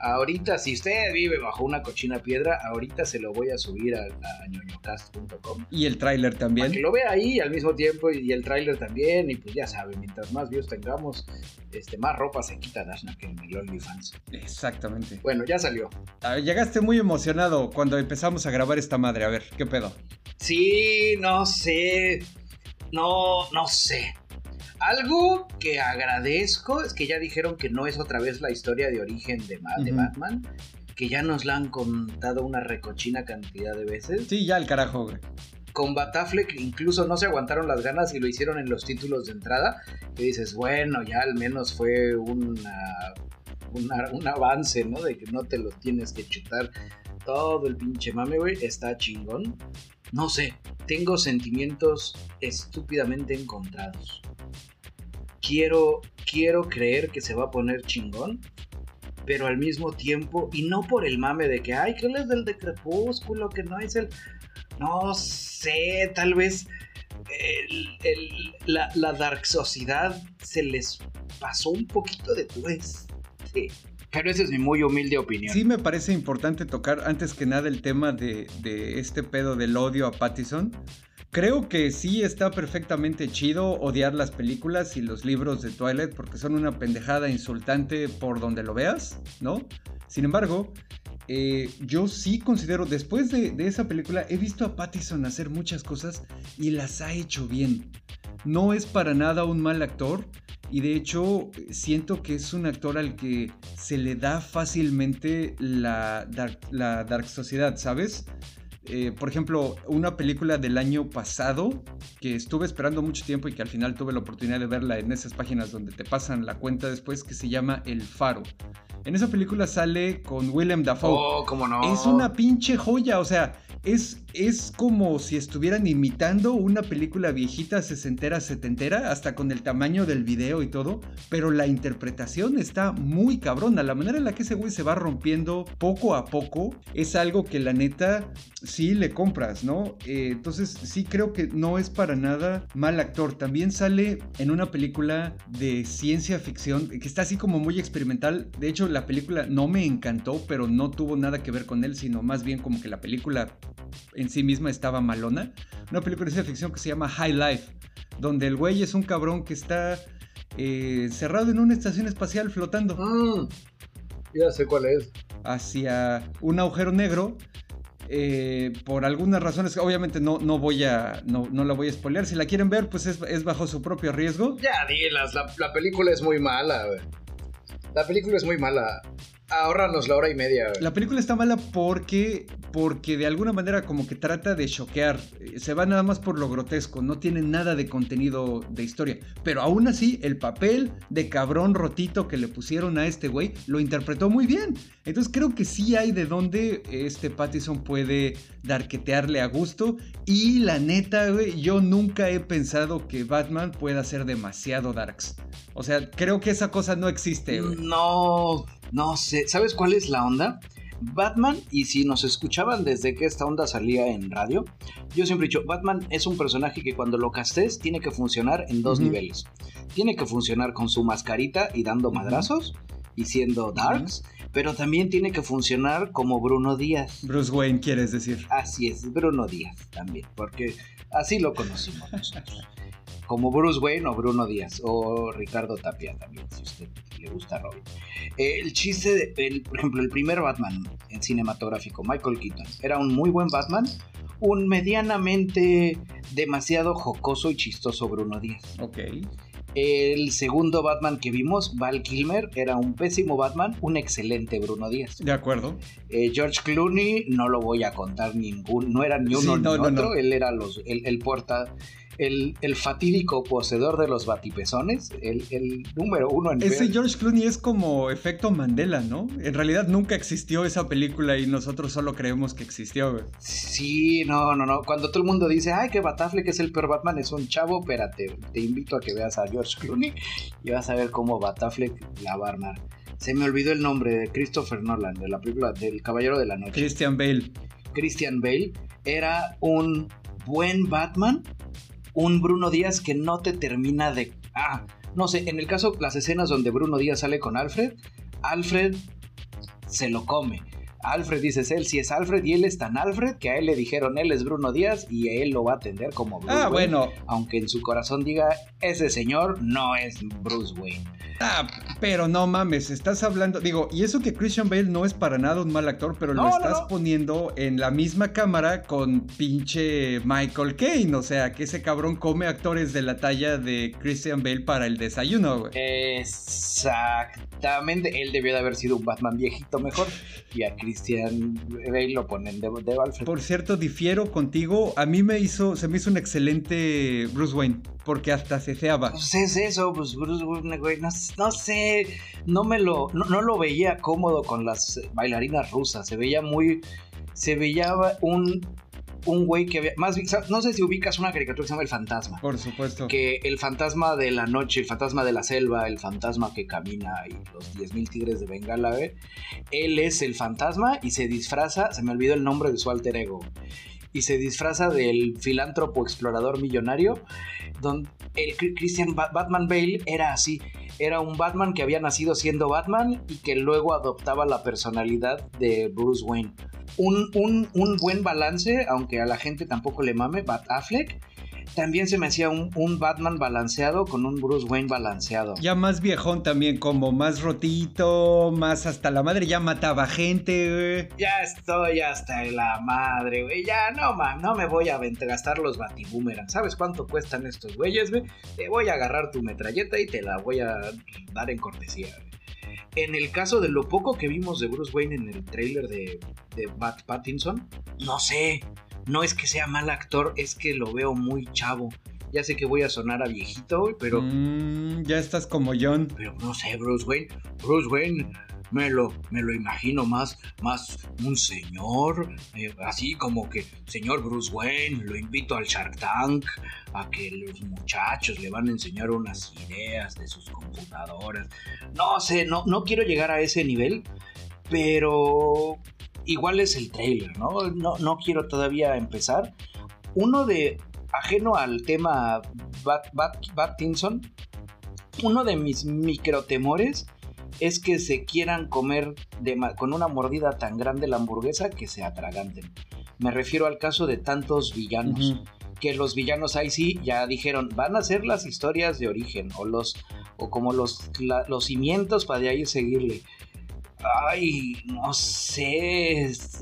Speaker 1: Ahorita, si usted vive bajo una cochina piedra, ahorita se lo voy a subir a, ñoñocast.com.
Speaker 2: Y el tráiler también.
Speaker 1: Para que lo vea ahí al mismo tiempo y el tráiler también. Y pues ya sabe, mientras más views tengamos, este, más ropa se quita Dashna que en el OnlyFans.
Speaker 2: Exactamente.
Speaker 1: Bueno, ya salió.
Speaker 2: Ah, llegaste muy emocionado cuando empezamos a grabar esta madre. A ver, ¿qué pedo?
Speaker 1: Sí, no sé. No, no sé. Algo que agradezco es que ya dijeron que no es otra vez la historia de origen de, Batman, que ya nos la han contado una recochina cantidad de veces.
Speaker 2: Sí, ya el carajo, güey.
Speaker 1: Con Batafleck incluso no se aguantaron las ganas y lo hicieron en los títulos de entrada. Que dices, bueno, ya al menos fue una, un avance, ¿no? De que no te lo tienes que chutar todo el pinche mame, güey. Está chingón. No sé, tengo sentimientos estúpidamente encontrados quiero, quiero creer que se va a poner chingón, pero al mismo tiempo, y no por el mame de que, ay, que es del de Crepúsculo, que no es el... No sé, tal vez la, la dark se les pasó un poquito de Sí. Pero esa es mi muy humilde opinión.
Speaker 2: Sí me parece importante tocar antes que nada el tema de, de este pedo del odio a Pattison. Creo que sí está perfectamente chido odiar las películas y los libros de Twilight porque son una pendejada insultante por donde lo veas, ¿no? Sin embargo, eh, yo sí considero, después de, esa película, he visto a Pattison hacer muchas cosas y las ha hecho bien. No es para nada un mal actor y de hecho siento que es un actor al que se le da fácilmente la la dark sociedad, ¿sabes? Eh, por ejemplo, una película del año pasado que estuve esperando mucho tiempo y que al final tuve la oportunidad de verla en esas páginas donde te pasan la cuenta después, que se llama El Faro. En esa película sale con Willem Dafoe.
Speaker 1: Oh, cómo no.
Speaker 2: Es una pinche joya, o sea, es, es como si estuvieran imitando una película viejita, sesentera, setentera, hasta con el tamaño del video y todo, pero la interpretación está muy cabrona. La manera en la que ese güey se va rompiendo poco a poco es algo que la neta sí le compras, ¿no? Eh, entonces sí creo que no es para nada mal actor. También sale en una película de ciencia ficción que está así como muy experimental. De hecho, la película no me encantó, pero no tuvo nada que ver con él, sino más bien como que la película en sí misma estaba malona. Una película de ciencia ficción que se llama High Life, donde el güey es un cabrón que está eh, cerrado en una estación espacial flotando.
Speaker 1: Mm, ya sé cuál es.
Speaker 2: Hacia un agujero negro. Eh, por algunas razones, obviamente no, no voy a. No, no, la voy a spoilear. Si la quieren ver, pues es, bajo su propio riesgo.
Speaker 1: Ya, dilas, la, la película es muy mala, La película es muy mala. Ahorranos la hora y media.
Speaker 2: La película está mala porque, porque de alguna manera como que trata de choquear. Se va nada más por lo grotesco, no tiene nada de contenido de historia. Pero aún así, el papel de cabrón rotito que le pusieron a este güey lo interpretó muy bien. Entonces creo que sí hay de dónde este Pattison puede darquetearle a gusto. Y la neta, güey, yo nunca he pensado que Batman pueda ser demasiado darks. O sea, creo que esa cosa no existe, güey.
Speaker 1: No. No sé, ¿sabes cuál es la onda? Batman, y si nos escuchaban desde que esta onda salía en radio, yo siempre he dicho, Batman es un personaje que cuando lo castes tiene que funcionar en dos niveles. Tiene que funcionar con su mascarita y dando madrazos y siendo darks, pero también tiene que funcionar como Bruno Díaz.
Speaker 2: Bruce Wayne, quieres decir.
Speaker 1: Así es, Bruno Díaz también, porque así lo conocimos nosotros como Bruce Wayne o Bruno Díaz o Ricardo Tapia también, si usted le gusta Robin. Eh, el chiste, de, por ejemplo, el primer Batman en cinematográfico, Michael Keaton, era un muy buen Batman, un medianamente demasiado jocoso y chistoso Bruno Díaz.
Speaker 2: Ok.
Speaker 1: El segundo Batman que vimos, Val Kilmer, era un pésimo Batman, un excelente Bruno Díaz.
Speaker 2: De acuerdo.
Speaker 1: Eh, George Clooney, no lo voy a contar ningún, no era ni uno ni otro, él era los, el, el porta el, fatídico poseedor de los batipezones, el, número uno en
Speaker 2: Ese George Clooney es como efecto Mandela, ¿no? En realidad nunca existió esa película y nosotros solo creemos que existió, güey.
Speaker 1: Sí, no, no, no. Cuando todo el mundo dice, ay, que Batafleck es el peor Batman, es un chavo, espérate, te invito a que veas a George Clooney y vas a ver cómo Batafleck la va a armar. Se me olvidó el nombre de Christopher Nolan, de la película del Caballero de la Noche.
Speaker 2: Christian Bale.
Speaker 1: Christian Bale era un buen Batman, un Bruno Díaz que no te termina de... Ah, no sé, en el caso, las escenas donde Bruno Díaz sale con Alfred, Alfred se lo come. Alfred dice él, si es Alfred y él es tan Alfred que a él le dijeron él es Bruno Díaz y él lo va a atender como Bruce
Speaker 2: ah, bueno.
Speaker 1: Aunque en su corazón diga, ese señor no es Bruce Wayne.
Speaker 2: Ah, pero no mames, estás hablando, digo, y eso que Christian Bale no es para nada un mal actor, pero lo estás poniendo en la misma cámara con pinche Michael Caine, o sea, que ese cabrón come actores de la talla de Christian Bale para el desayuno, güey.
Speaker 1: Exactamente, él debió de haber sido un Batman viejito mejor y a Christian Bale lo ponen de, de Alfred.
Speaker 2: Por cierto, difiero contigo, a mí me hizo, se me hizo un excelente Bruce Wayne porque hasta se ceaba.
Speaker 1: Pues es eso, pues Bruce Wayne, güey, no, sé, no me lo, no, lo veía cómodo con las bailarinas rusas, se veía muy, se veía un, un güey que había, más no sé si ubicas una caricatura que se llama El Fantasma.
Speaker 2: Por supuesto.
Speaker 1: Que el fantasma de la noche, el fantasma de la selva, el fantasma que camina y los 10.000 tigres de Bengala, él es el fantasma y se disfraza, se me olvidó el nombre de su alter ego y se disfraza del filántropo explorador millonario, donde el Christian Batman Bale era así, era un Batman que había nacido siendo Batman y que luego adoptaba la personalidad de Bruce Wayne. Un, un, un buen balance, aunque a la gente tampoco le mame, Bat Affleck, también se me hacía un, Batman balanceado con un Bruce Wayne balanceado.
Speaker 2: Ya más viejón también, como más rotito, más hasta la madre, ya mataba gente, güey.
Speaker 1: Ya estoy hasta la madre, güey. Ya no, man, no me voy a gastar los batiboomerang. ¿Sabes cuánto cuestan estos güeyes, güey? Te voy a agarrar tu metralleta y te la voy a dar en cortesía, En el caso de lo poco que vimos de Bruce Wayne en el trailer de, de Bat Pattinson, no sé, no es que sea mal actor, es que lo veo muy chavo. Ya sé que voy a sonar a viejito, pero.
Speaker 2: Mm, ya estás como John.
Speaker 1: Pero no sé, Bruce Wayne. Bruce Wayne me lo, me lo imagino más, más un señor, eh, así como que, señor Bruce Wayne, lo invito al Shark Tank, a que los muchachos le van a enseñar unas ideas de sus computadoras. No sé, no, no quiero llegar a ese nivel, pero igual es el trailer, ¿no? No, no quiero todavía empezar. Uno de, ajeno al tema Bat, Bat, uno de mis microtemores es que se quieran comer con una mordida tan grande la hamburguesa que se atraganten. Me refiero al caso de tantos villanos. Que los villanos ahí sí ya dijeron, van a ser las historias de origen o los o como los, los cimientos para de ahí seguirle. Ay, no sé, es,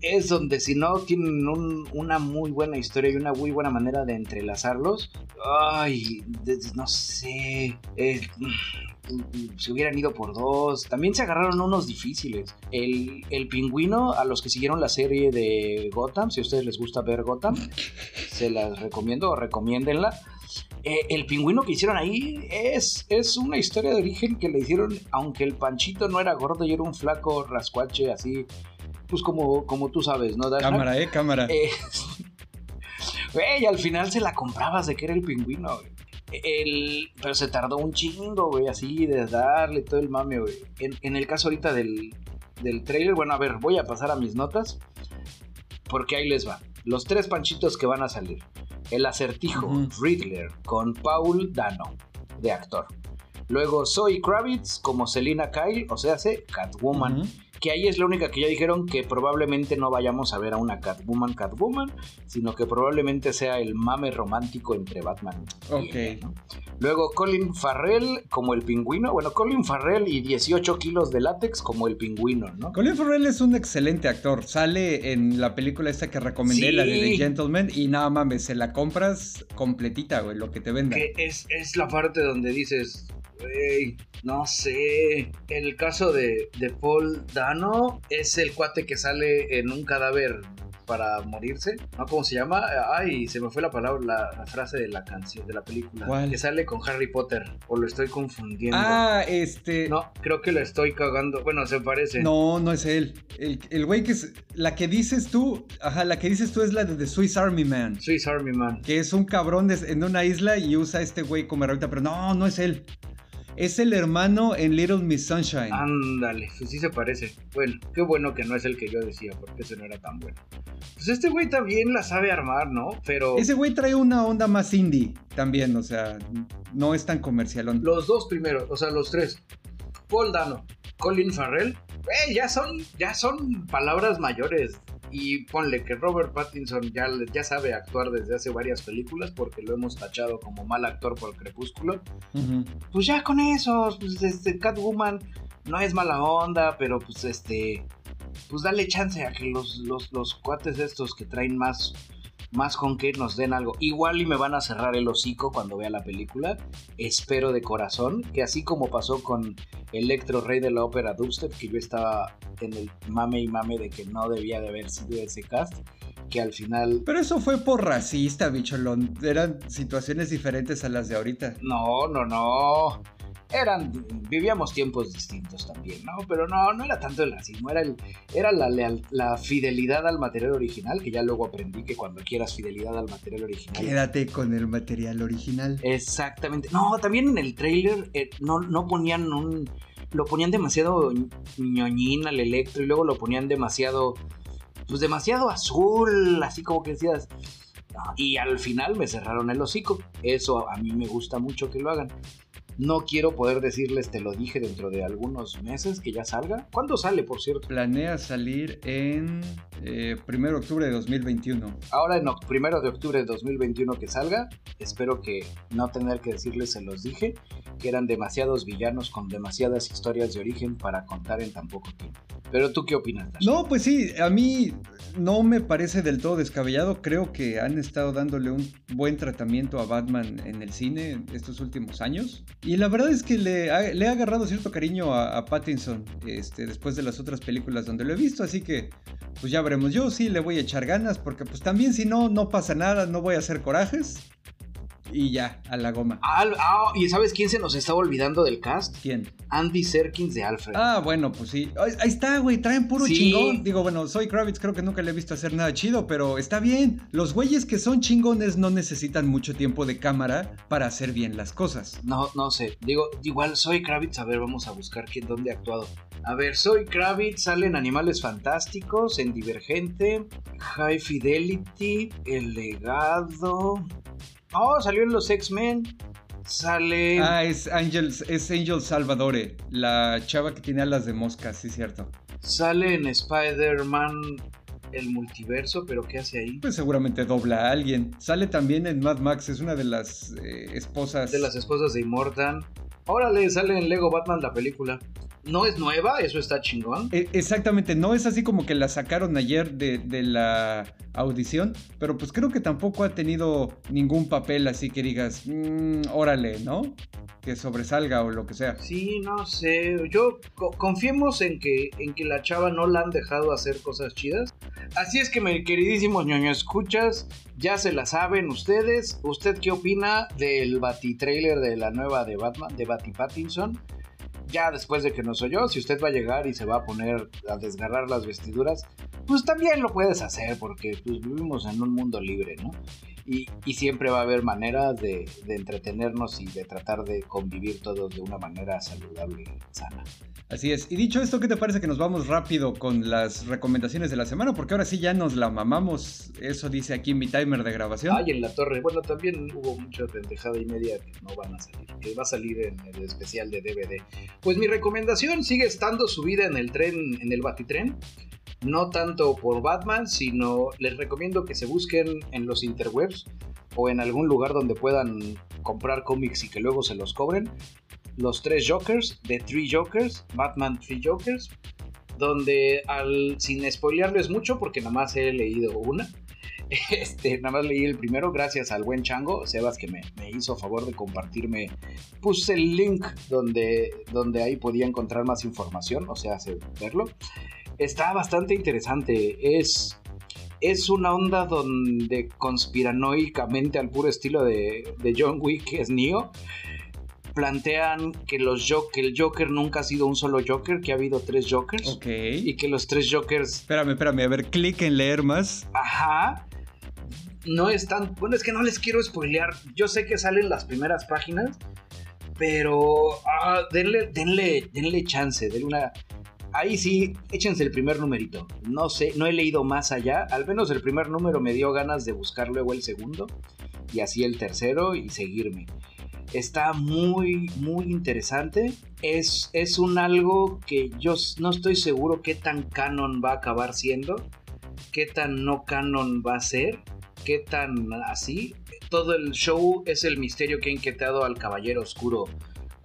Speaker 1: es, donde si no tienen una muy buena historia y una muy buena manera de entrelazarlos, ay, no sé, eh, se hubieran ido por dos. También se agarraron unos difíciles. El, el, pingüino, a los que siguieron la serie de Gotham, si a ustedes les gusta ver Gotham, se las recomiendo o recomiéndenla. Eh, el pingüino que hicieron ahí es, es una historia de origen que le hicieron, aunque el panchito no era gordo y era un flaco rascuache así, pues como, como tú sabes, ¿no?
Speaker 2: Cámara, eh, cámara. Eh,
Speaker 1: güey, al final se la comprabas de que era el pingüino, El, pero se tardó un chingo, güey, así de darle todo el mame, güey. En, el caso ahorita del, del trailer, bueno, a ver, voy a pasar a mis notas. Porque ahí les va. Los tres panchitos que van a salir. El acertijo, Riddler, con Paul Dano, de actor. Luego Zoe Kravitz como Selina Kyle, o sea, hace Catwoman que ahí es la única que ya dijeron que probablemente no vayamos a ver a una Catwoman Catwoman, sino que probablemente sea el mame romántico entre Batman y ella, Luego Colin Farrell como el pingüino, bueno, Colin Farrell y 18 kilos de látex como el pingüino, ¿no?
Speaker 2: Colin Farrell es un excelente actor, sale en la película esta que recomendé, la de The Gentleman, y nada mames, se la compras completita, güey, lo que te venda.
Speaker 1: Que es, es la parte donde dices, no sé. El caso de, de Paul Dano es el cuate que sale en un cadáver para morirse, ¿no? ¿Cómo se llama? Ay, se me fue la palabra, la, frase de la canción, de la película. ¿Cuál? Que sale con Harry Potter, o lo estoy confundiendo.
Speaker 2: Ah, este...
Speaker 1: No, creo que lo estoy cagando, bueno, se parece.
Speaker 2: No, no es él. El, güey que es, la que dices tú, ajá, la que dices tú es la de The Swiss Army Man.
Speaker 1: Swiss Army Man.
Speaker 2: Que es un cabrón en una isla y usa este güey como herramienta, pero no, no es él. Es el hermano en Little Miss Sunshine.
Speaker 1: Ándale, pues sí se parece. Bueno, qué bueno que no es el que yo decía, porque ese no era tan bueno. Pues este güey también la sabe armar, ¿no? Pero.
Speaker 2: Ese güey trae una onda más indie también, o sea, no es tan comercial.
Speaker 1: Los dos primeros, o sea, los tres. Paul Dano, Colin Farrell, eh, ya son, ya son palabras mayores y ponle que Robert Pattinson ya, ya sabe actuar desde hace varias películas porque lo hemos tachado como mal actor por Crepúsculo. Pues ya con eso, pues este Catwoman no es mala onda, pero pues este, pues dale chance a que los, los, los cuates estos que traen más más con que nos den algo. Igual y me van a cerrar el hocico cuando vea la película. Espero de corazón que así como pasó con Electro Rey de la Ópera Dubstep, que yo estaba en el mame y mame de que no debía de haber sido ese cast, que al final...
Speaker 2: Pero eso fue por racista, bicholón. Eran situaciones diferentes a las de ahorita.
Speaker 1: No, no, no eran, vivíamos tiempos distintos también, ¿no? Pero no, no era tanto el racismo, era, el, era la, la fidelidad al material original, que ya luego aprendí que cuando quieras fidelidad al material original.
Speaker 2: Quédate con el material original.
Speaker 1: Exactamente. No, también en el trailer eh, no, no ponían un... Lo ponían demasiado ñoñín al electro y luego lo ponían demasiado... Pues demasiado azul, así como que decías... Y al final me cerraron el hocico. Eso a mí me gusta mucho que lo hagan. No quiero poder decirles, te lo dije dentro de algunos meses que ya salga. ¿Cuándo sale, por cierto?
Speaker 2: Planea salir en eh, 1 de octubre de 2021.
Speaker 1: Ahora en 1 de octubre de 2021 que salga, espero que no tener que decirles, se los dije, que eran demasiados villanos con demasiadas historias de origen para contar en tan poco tiempo. Pero tú qué opinas?
Speaker 2: No, pues sí, a mí no me parece del todo descabellado. Creo que han estado dándole un buen tratamiento a Batman en el cine estos últimos años. Y la verdad es que le ha, ha agarrado cierto cariño a, Pattinson este, después de las otras películas donde lo he visto. Así que, pues ya veremos. Yo sí le voy a echar ganas porque pues también si no, no pasa nada, no voy a hacer corajes. Y ya, a la goma.
Speaker 1: Ah, ah, ¿Y sabes quién se nos estaba olvidando del cast?
Speaker 2: ¿Quién?
Speaker 1: Andy Serkins de Alfred.
Speaker 2: Ah, bueno, pues sí. Ahí está, güey, traen puro chingón. Digo, bueno, soy Kravitz, creo que nunca le he visto hacer nada chido, pero está bien. Los güeyes que son chingones no necesitan mucho tiempo de cámara para hacer bien las cosas.
Speaker 1: No, no sé. Digo, igual soy Kravitz, a ver, vamos a buscar quién, dónde ha actuado. A ver, soy Kravitz, salen Animales Fantásticos, en Divergente, High Fidelity, El Legado. Oh, salió en los X-Men. Sale.
Speaker 2: Ah, es Angel, es Angel Salvadore, la chava que tiene alas de mosca, sí, cierto.
Speaker 1: Sale en Spider-Man el multiverso, pero ¿qué hace ahí?
Speaker 2: Pues seguramente dobla a alguien. Sale también en Mad Max, es una de las eh, esposas.
Speaker 1: De las esposas de Immortan. Órale, sale en Lego Batman la película no es nueva, eso está chingón.
Speaker 2: E, exactamente, no es así como que la sacaron ayer de, la audición, pero pues creo que tampoco ha tenido ningún papel así que digas, mmm, órale, ¿no? Que sobresalga o lo que sea.
Speaker 1: Sí, no sé, yo confiemos en que, en que la chava no la han dejado hacer cosas chidas. Así es que, mi queridísimos ñoño escuchas, ya se la saben ustedes. ¿Usted qué opina del Bati trailer de la nueva de Batman, de Bati Pattinson? Ya después de que nos oyó, si usted va a llegar y se va a poner a desgarrar las vestiduras, pues también lo puedes hacer porque pues, vivimos en un mundo libre, ¿no? Y, siempre va a haber maneras de, de, entretenernos y de tratar de convivir todos de una manera saludable y sana.
Speaker 2: Así es. Y dicho esto, ¿qué te parece que nos vamos rápido con las recomendaciones de la semana? Porque ahora sí ya nos la mamamos. Eso dice aquí mi timer de grabación.
Speaker 1: Ay, en la torre. Bueno, también hubo mucha pendejada y media que no van a salir. Que va a salir en el especial de DVD. Pues mi recomendación sigue estando subida en el tren, en el Batitren no tanto por Batman, sino les recomiendo que se busquen en los interwebs o en algún lugar donde puedan comprar cómics y que luego se los cobren. Los tres Jokers, The Three Jokers, Batman Three Jokers, donde al, sin spoilearles mucho, porque nada más he leído una, este, nada más leí el primero gracias al buen Chango, Sebas, que me, hizo favor de compartirme, puse el link donde, donde ahí podía encontrar más información, o sea, verlo está bastante interesante. Es, es una onda donde conspiranoicamente, al puro estilo de, John Wick, es Neo, plantean que, los que el Joker nunca ha sido un solo Joker, que ha habido tres Jokers.
Speaker 2: Ok.
Speaker 1: Y que los tres Jokers.
Speaker 2: Espérame, espérame, a ver, clic en leer más.
Speaker 1: Ajá. No es tan. Bueno, es que no les quiero spoilear. Yo sé que salen las primeras páginas, pero. Ah, denle, denle, denle chance, denle una ahí sí, échense el primer numerito. No sé, no he leído más allá. Al menos el primer número me dio ganas de buscar luego el segundo. Y así el tercero y seguirme. Está muy, muy interesante. Es, es un algo que yo no estoy seguro qué tan canon va a acabar siendo. Qué tan no canon va a ser. Qué tan así. Todo el show es el misterio que ha inquietado al Caballero Oscuro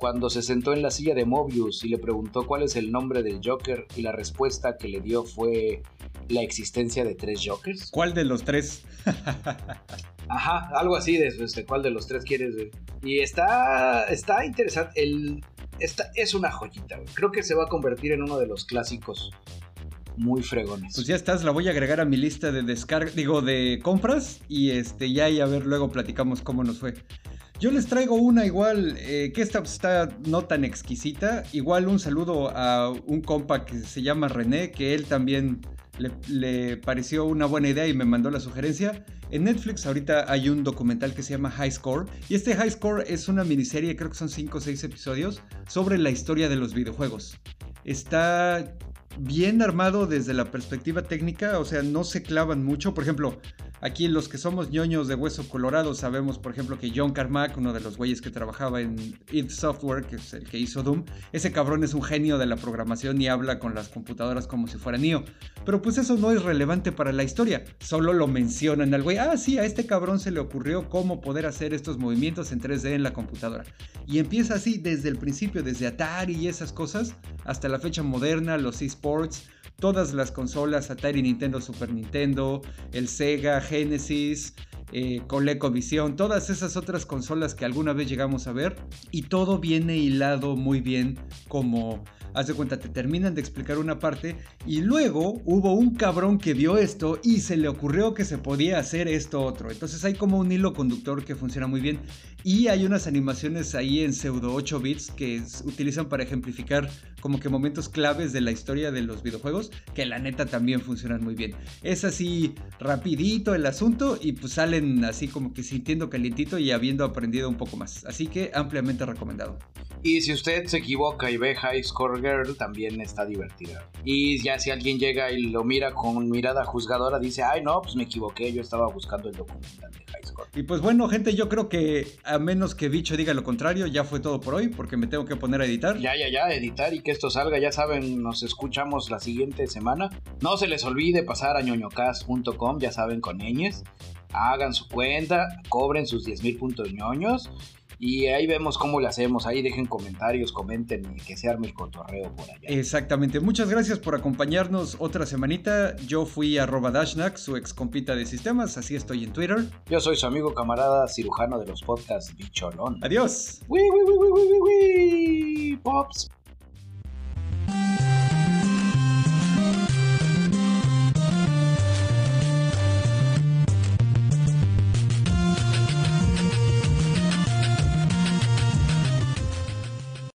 Speaker 1: cuando se sentó en la silla de Mobius y le preguntó cuál es el nombre del Joker y la respuesta que le dio fue la existencia de tres Jokers.
Speaker 2: ¿Cuál de los tres?
Speaker 1: Ajá, algo así de, cuál de los tres quieres ver. Y está, está interesante. El, esta, es una joyita. Creo que se va a convertir en uno de los clásicos muy fregones.
Speaker 2: Pues ya estás, la voy a agregar a mi lista de descarga, digo, de compras y este ya y a ver luego platicamos cómo nos fue. Yo les traigo una igual, eh, que esta está no tan exquisita. Igual un saludo a un compa que se llama René, que él también le, pareció una buena idea y me mandó la sugerencia. En Netflix ahorita hay un documental que se llama High Score. Y este High Score es una miniserie, creo que son 5 o 6 episodios, sobre la historia de los videojuegos. Está bien armado desde la perspectiva técnica, o sea, no se clavan mucho. Por ejemplo, Aquí los que somos ñoños de hueso colorado sabemos, por ejemplo, que John Carmack, uno de los güeyes que trabajaba en id Software, que es el que hizo Doom, ese cabrón es un genio de la programación y habla con las computadoras como si fuera Neo. Pero pues eso no es relevante para la historia, solo lo mencionan al güey. Ah, sí, a este cabrón se le ocurrió cómo poder hacer estos movimientos en 3D en la computadora. Y empieza así desde el principio, desde Atari y esas cosas, hasta la fecha moderna, los esports todas las consolas, Atari, Nintendo, Super Nintendo, el Sega, Genesis, eh, ColecoVision, todas esas otras consolas que alguna vez llegamos a ver y todo viene hilado muy bien como haz de cuenta, te terminan de explicar una parte y luego hubo un cabrón que vio esto y se le ocurrió que se podía hacer esto otro. Entonces hay como un hilo conductor que funciona muy bien y hay unas animaciones ahí en pseudo 8 bits que utilizan para ejemplificar como que momentos claves de la historia de los videojuegos que la neta también funcionan muy bien. Es así rapidito el asunto y pues salen así como que sintiendo calientito y habiendo aprendido un poco más. Así que ampliamente recomendado.
Speaker 1: Y si usted se equivoca y ve High Score Girl, también está divertida. Y ya si alguien llega y lo mira con mirada juzgadora, dice, ay no, pues me equivoqué, yo estaba buscando el documental de High Score.
Speaker 2: Y pues bueno, gente, yo creo que a menos que Bicho diga lo contrario, ya fue todo por hoy, porque me tengo que poner a editar.
Speaker 1: Ya, ya, ya, editar y que esto salga, ya saben, nos escuchamos la siguiente semana. No se les olvide pasar a ñoñocast.com, ya saben, con ñes. Hagan su cuenta, cobren sus 10 mil puntos ñoños y ahí vemos cómo le hacemos. Ahí dejen comentarios, comenten y que se arme el cotorreo por allá.
Speaker 2: Exactamente. Muchas gracias por acompañarnos otra semanita. Yo fui arroba Dashnak, su ex compita de sistemas. Así estoy en Twitter.
Speaker 1: Yo soy su amigo camarada cirujano de los podcasts Bicholón.
Speaker 2: Adiós.
Speaker 1: Wii, wii, wii, Pops.